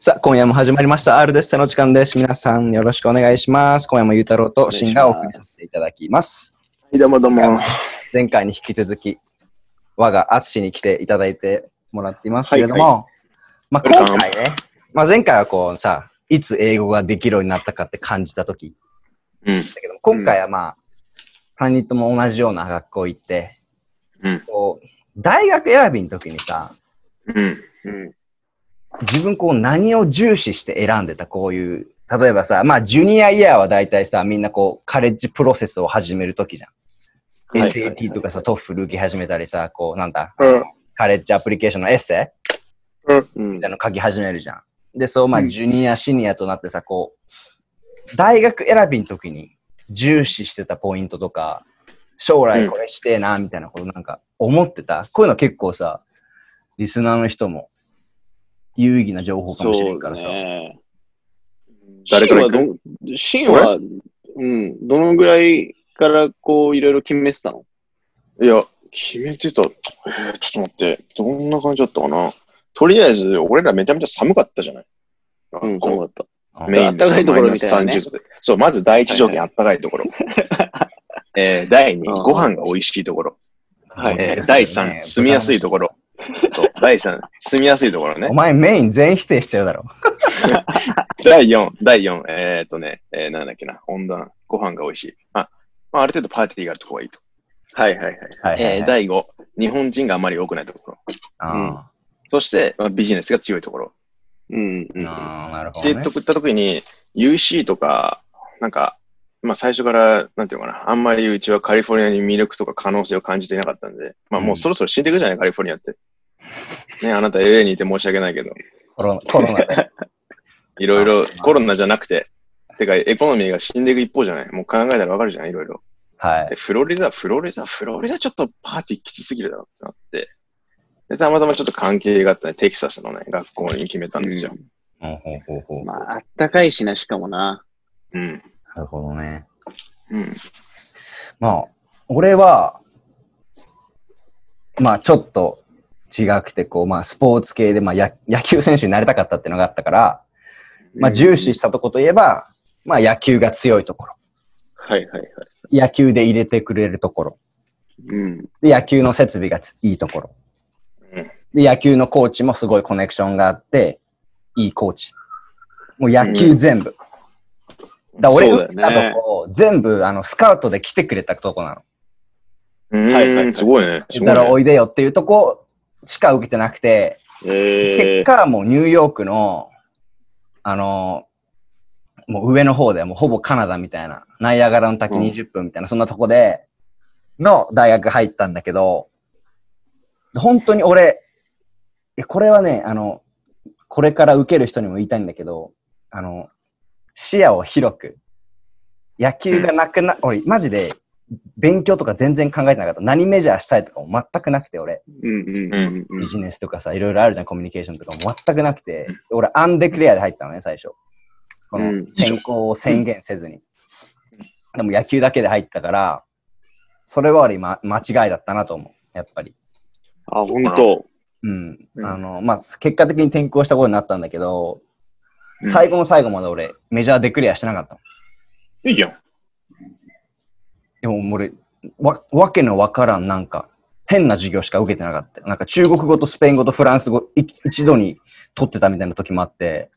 さあ、今夜も始まりました。R です。の時間です。皆さんよろしくお願いします。今夜もゆうたろうとシンがお送りさせていただきます。はい、どうもどうも。前回に引き続き、我がアツシに来ていただいてもらっていますけれども、まあ今回ね、まあ前回はこうさ、いつ英語ができるようになったかって感じたときうん。だけど、今回はまあ、3人とも同じような学校行って、うん。こう、大学選びの時にさ、うん。うん。自分こう何を重視して選んでたこういう、例えばさ、まあ junior year は大体さ、みんなこう college process を始めるときじゃん。はい SAT とかさ、 TOEFL 受け始めたりさ、こうなんだ、うん。 college application の essay うんみたいなの書き始めるじゃん。で、そう、まあうん junior、senior となってさ、こう、大学選びの時に重視してたポイントとか、将来これしてえな、みたいなことなんか思ってた？こういうの結構さ、リスナーの人も有意義な情報かもしれんからさ。ね。誰かシンはど、シンは、うん、どのぐらいからこう、いろいろ決めてたの？いや、決めてた。えー、ちょっと待って。どんな感じだったかな？とりあえず、俺らめちゃめちゃ寒かったじゃない？うん、そうだった。うんメインで暖かいところみたいなねマイナス30度で。そう、まず第一条件、あったかいところ。えー、第二、うんご飯が美味しいところ。はいえー、第三、住みやすいところ。第三、住みやすいところねお。前メイン全否定してるだろ。第4、第4、えー、っとね、えー、なんだっけな、温暖、ご飯が美味しい。あ、まあ、ある程度パーティーがあるところがいいと。はいはいはい。はいえー、第5、日本人があまり多くないところ。あそして、まあ、ビジネスが強いところ。うん、うん。ーあー、なるほど、ねって言っ。とったときに、UC とか、なんか、まあ最初から、なんていうのかな、あんまりうちはカリフォルニアに魅力とか可能性を感じていなかったんで、まあもうそろそろ死んでいくじゃない、カリフォルニアって。ね、あなた LA にいて申し訳ないけど、コロナコロナで。いろいろコロナじゃなくて、てかエコノミーが死んでいく一方じゃない？もう考えたらわかるじゃん、い？ろいろ。で、はい。フロリダ、フロリダ、フロリダちょっとパーティーきつすぎるだろってなって、で、たまたまちょっと関係があったね、テキサスのね、学校に決めたんですよ。ほうほうほうほうまあ、あったかいしな、しかもな。うん。なるほどね。うん。まあ、俺は、まあちょっと違くて、こう、まあスポーツ系で、まあや野球選手になりたかったっていうのがあったから、まあ重視したとこといえば、まあ野球が強いところ。はいはいはい。野球で入れてくれるところ。うん。で、野球の設備がついいところ。うんで、野球のコーチもすごいコネクションがあって、いいコーチ。もう野球全部。うだよね打ったとこ、全部、あの、スカウトで来てくれたとこなの。うーん、はいはいはいすごいね。だ。からおいでよっていうとこしか受けてなくて、え結果はもうニューヨークの、あのもう上の方で、もうほぼカナダみたいな、ナイアガラの滝うん。20分みたいな、そんなとこで、の大学入ったんだけど、本当に俺、えこれはね、あの、これから受ける人にも言いたいんだけど、あの、視野を広く、野球がなくな、俺、マジで、勉強とか全然考えてなかった。何メジャーしたいとかも全くなくて、俺。ビ。ジネスとかさ、いろいろあるじゃん、コミュニケーションとかも全くなくて、俺、アンデクレアで入ったのね、最初。このうん選考を宣言せずに。でも野球だけで入ったから、それは俺、ま、間違いだったなと思う、やっぱり。あ、本当。うん。うんあの、まあ、結果的に転校したことになったんだけど、うん最後の最後まで俺、メジャーデクレアしてなかったの。いいやん。でも俺、わ、わけのわからん、なんか、変な授業しか受けてなかった。なんか中国語とスペイン語とフランス語い一度に取ってたみたいな時もあって、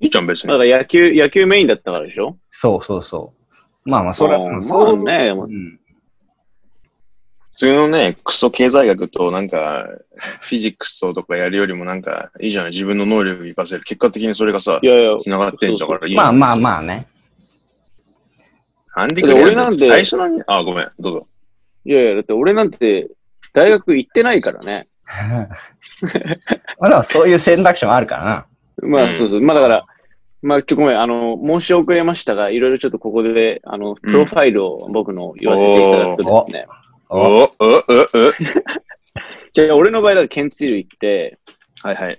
いいじゃん、別だかに。ら野球、野球メインだったからでしょ？そうそうそう。まあまあ、それは、うんそうまあねうん。普通のね、クソ経済学となんか、フィジックスととかやるよりもなんか、いいじゃない、自分の能力活かせる。結果的にそれがさい、やいや、繋がってんじゃからいいまあまああ。まあね。アンディクレア俺なんて最初のに、あ、ごめん、どうぞ。いやいや、だって俺なんて大学行ってないからね。まあでもそういう選択肢もあるからな。まあ、うんそうそう。まあだから、まあ、ちょ、ごめん、あの、申し遅れましたが、いろいろちょっとここで、あの、プロファイルを僕の言わせていただくとですね。お、お、お、お。じゃあ、俺の場合だとケンツィル行って、はいはい。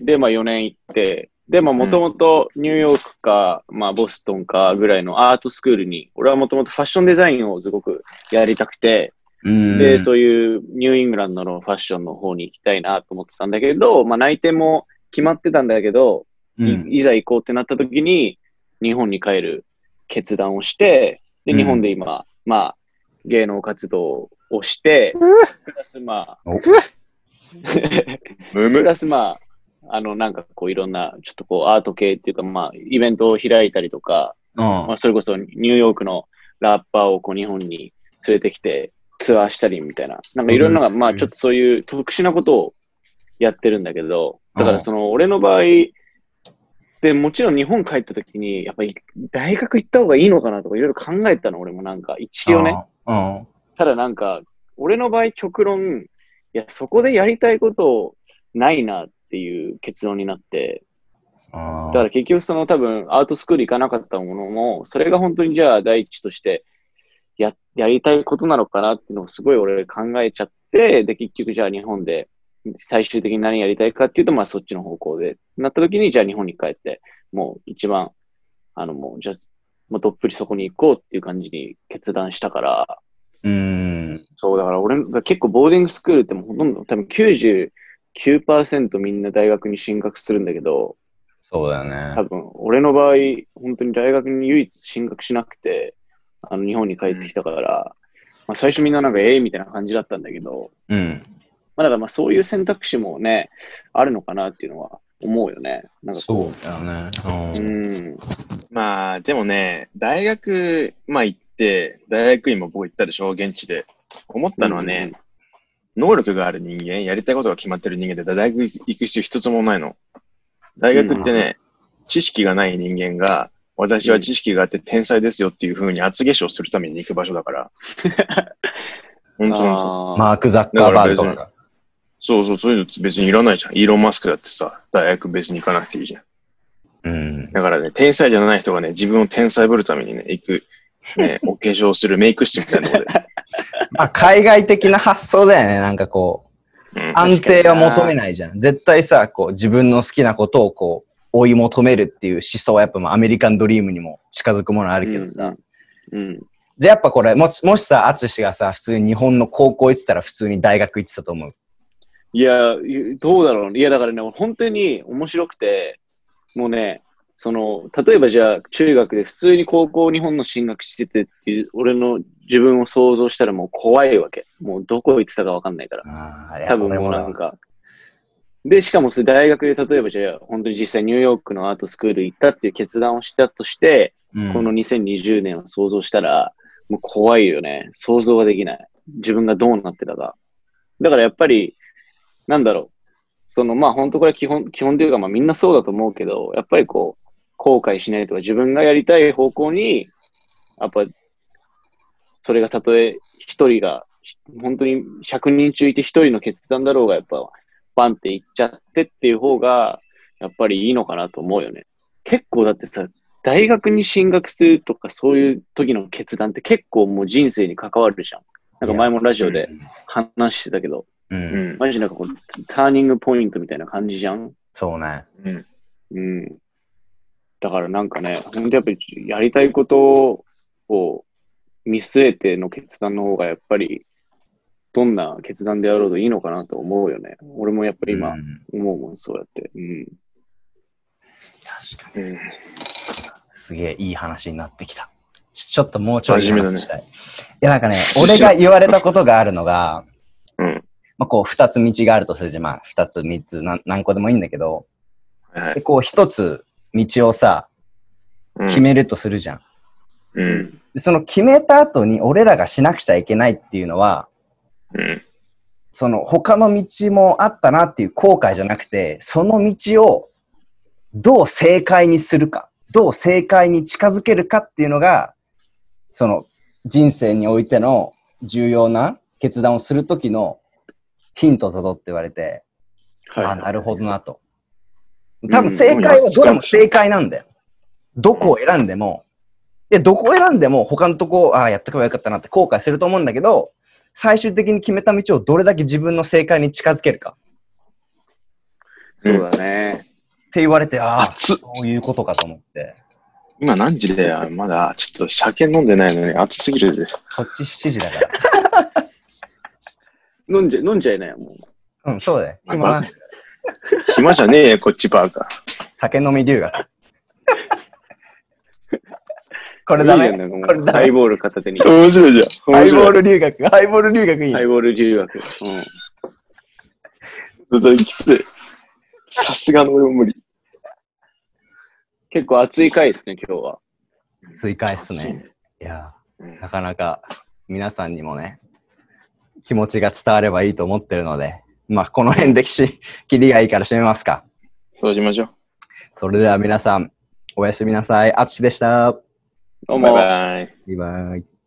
で、まあ4年行って、で、まあもともとニューヨークか、まあボストンかぐらいのアートスクールに、俺はもともとファッションデザインをすごくやりたくて、うん。で、そういうニューイングランドのファッションの方に行きたいなと思ってたんだけど、まあ内定も決まってたんだけど、うん。いいざ行こうってなった時に、日本に帰る決断をして、で、うん。日本で今、まあ、芸能活動をして、プラスまあ。プラスまあ、あの、なんかこういろんな、ちょっとこうアート系っていうか、まあ、イベントを開いたりとか、うんまあ、それこそニューヨークのラッパーをこう日本に連れてきてツアーしたりみたいな。なんかいろんなのが、うんまあちょっとそういう特殊なことをやってるんだけど、だかうんらその俺の場合、で、もちろん日本帰った時に、やっぱり大学行った方がいいのかなとかいろいろ考えたの、俺もなんか、一応ね。うん。ただなんか、俺の場合極論、いや、そこでやりたいことないなっていう結論になって、あだから結局その多分アートスクール行かなかったものも、それが本当にじゃあ第一としてや、やりたいことなのかなっていうのをすごい俺考えちゃって、で結局じゃあ日本で最終的に何やりたいかっていうとまあそっちの方向で、なった時にじゃあ日本に帰って、もう一番、あのもうじゃあ、もうどっぷりそこに行こうっていう感じに決断したから、うん。そうだから俺が結構ボーディングスクールってもうほとんど多分99%みんな大学に進学するんだけど、そうだよね多。分、俺の場合、本当に大学に唯一進学しなくて、あの、日本に帰ってきたから、まあ、最初みんななんか、ええみたいな感じだったんだけど、うん。まあ、だからまあ、そういう選択肢もね、あるのかなっていうのは思うよね。なんかこそうだよね。う。うん。うん。まあ、でもね、大学、まあ行って、大学院も僕行ったでしょ、現地で。思ったのはね、能力がある人間、やりたいことが決まってる人間で大学行く必要一つもないの。大学ってね、知識がない人間が、私は知識があって天才ですよっていう風に厚化粧するために行く場所だから。本当本当あーマーク・ザッカーバーグとかが。そうそう、そういうの別にいらないじゃん。イーロン・マスクだってさ、大学別に行かなくていいじゃん。うん。だからね、天才じゃない人がね、自分を天才ぶるためにね、行く、ね、お化粧するメイク室みたいなところで。まあ、海外的な発想だよね。なんかこう、うん安定は求めないじゃん。絶対さ、こう、自分の好きなことをこう、追い求めるっていう思想はやっぱまあアメリカンドリームにも近づくものあるけどさ。うん。うん。じゃあやっぱこれ、もしもしさ、アツシがさ、普通に日本の高校行ってたら普通に大学行ってたと思う？いや、どうだろう。いや、だからね、本当に面白くて、もうね、その、例えばじゃあ、中学で普通に高校日本の進学しててっていう、俺の自分を想像したらもう怖いわけ。もうどこ行ってたかわかんないから。多分もうなんか。で、しかもそれ大学で例えばじゃあ、本当に実際ニューヨークのアートスクール行ったっていう決断をしたとして、うんこの2020年を想像したら、もう怖いよね。想像ができない。自分がどうなってたか。だからやっぱり、なんだろう。その、まあ本当これは基本、基本というかまあみんなそうだと思うけど、やっぱりこう、後悔しないとか自分がやりたい方向に、やっぱ、それがたとえ一人が、本当に100人中いて一人の決断だろうが、やっぱ、バンっていっちゃってっていう方が、やっぱりいいのかなと思うよね。結構だってさ、大学に進学するとかそういう時の決断って結構もう人生に関わるじゃん。なんか前もラジオで話してたけど、う。うんん。マジなんかこう、ターニングポイントみたいな感じじゃん？そうね。うん。うん。だからなんかね、本当やっぱりやりたいことを見据えての決断の方がやっぱり、どんな決断であろうといいのかなと思うよね。俺もやっぱり今うん思うもん、そうやって。うん。確かに。うん。すげえいい話になってきた。ちちょっともうちょい話したい。いやなんかね、俺が言われたことがあるのが、うん。まあこう二つ道があるとするじゃん。まあ二つ三つなん何個でもいいんだけど、ではい。こう一つ道をさ、うん決めるとするじゃん。うん。でその決めた後に俺らがしなくちゃいけないっていうのは、うん。その他の道もあったなっていう後悔じゃなくて、その道をどう正解にするか、どう正解に近づけるかっていうのが、その人生においての重要な決断をするときのヒントぞどって言われて、あなるほどなと。多分正解はどれも正解なんだよ。どこを選んでも、で、どこを選んでも他のとこ、ああ、やっとけばよかったなって後悔すると思うんだけど、最終的に決めた道をどれだけ自分の正解に近づけるかそうだね。って言われて、ああ、そういうことかと思って。今何時だよまだ、ちょっと酒飲んでないのに暑すぎるぜ。こっち7時だから。飲んじゃ、飲んじゃいないよ、もう。うん、そうだよ。あ今バ、暇じゃねえよ、こっちバーカ。酒飲み留学。これダメ？いいじゃんなんかもうこれダメ？ハイボール片手に。面白いじゃん。ハイボー。ル留学、ハイボール留学いいハイ。ボール留学。うん。それきつい。さすがの俺も無理。結構熱い回ですね、今日は。追加ですね。いや、うんなかなか皆さんにもね、気持ちが伝わればいいと思ってるので、まあ、この辺でし、切りがいいから締めますか。そうしましょそれでは皆さん、おやすみなさい。あつしでした。どうう。バイも。バイ。バイバイ。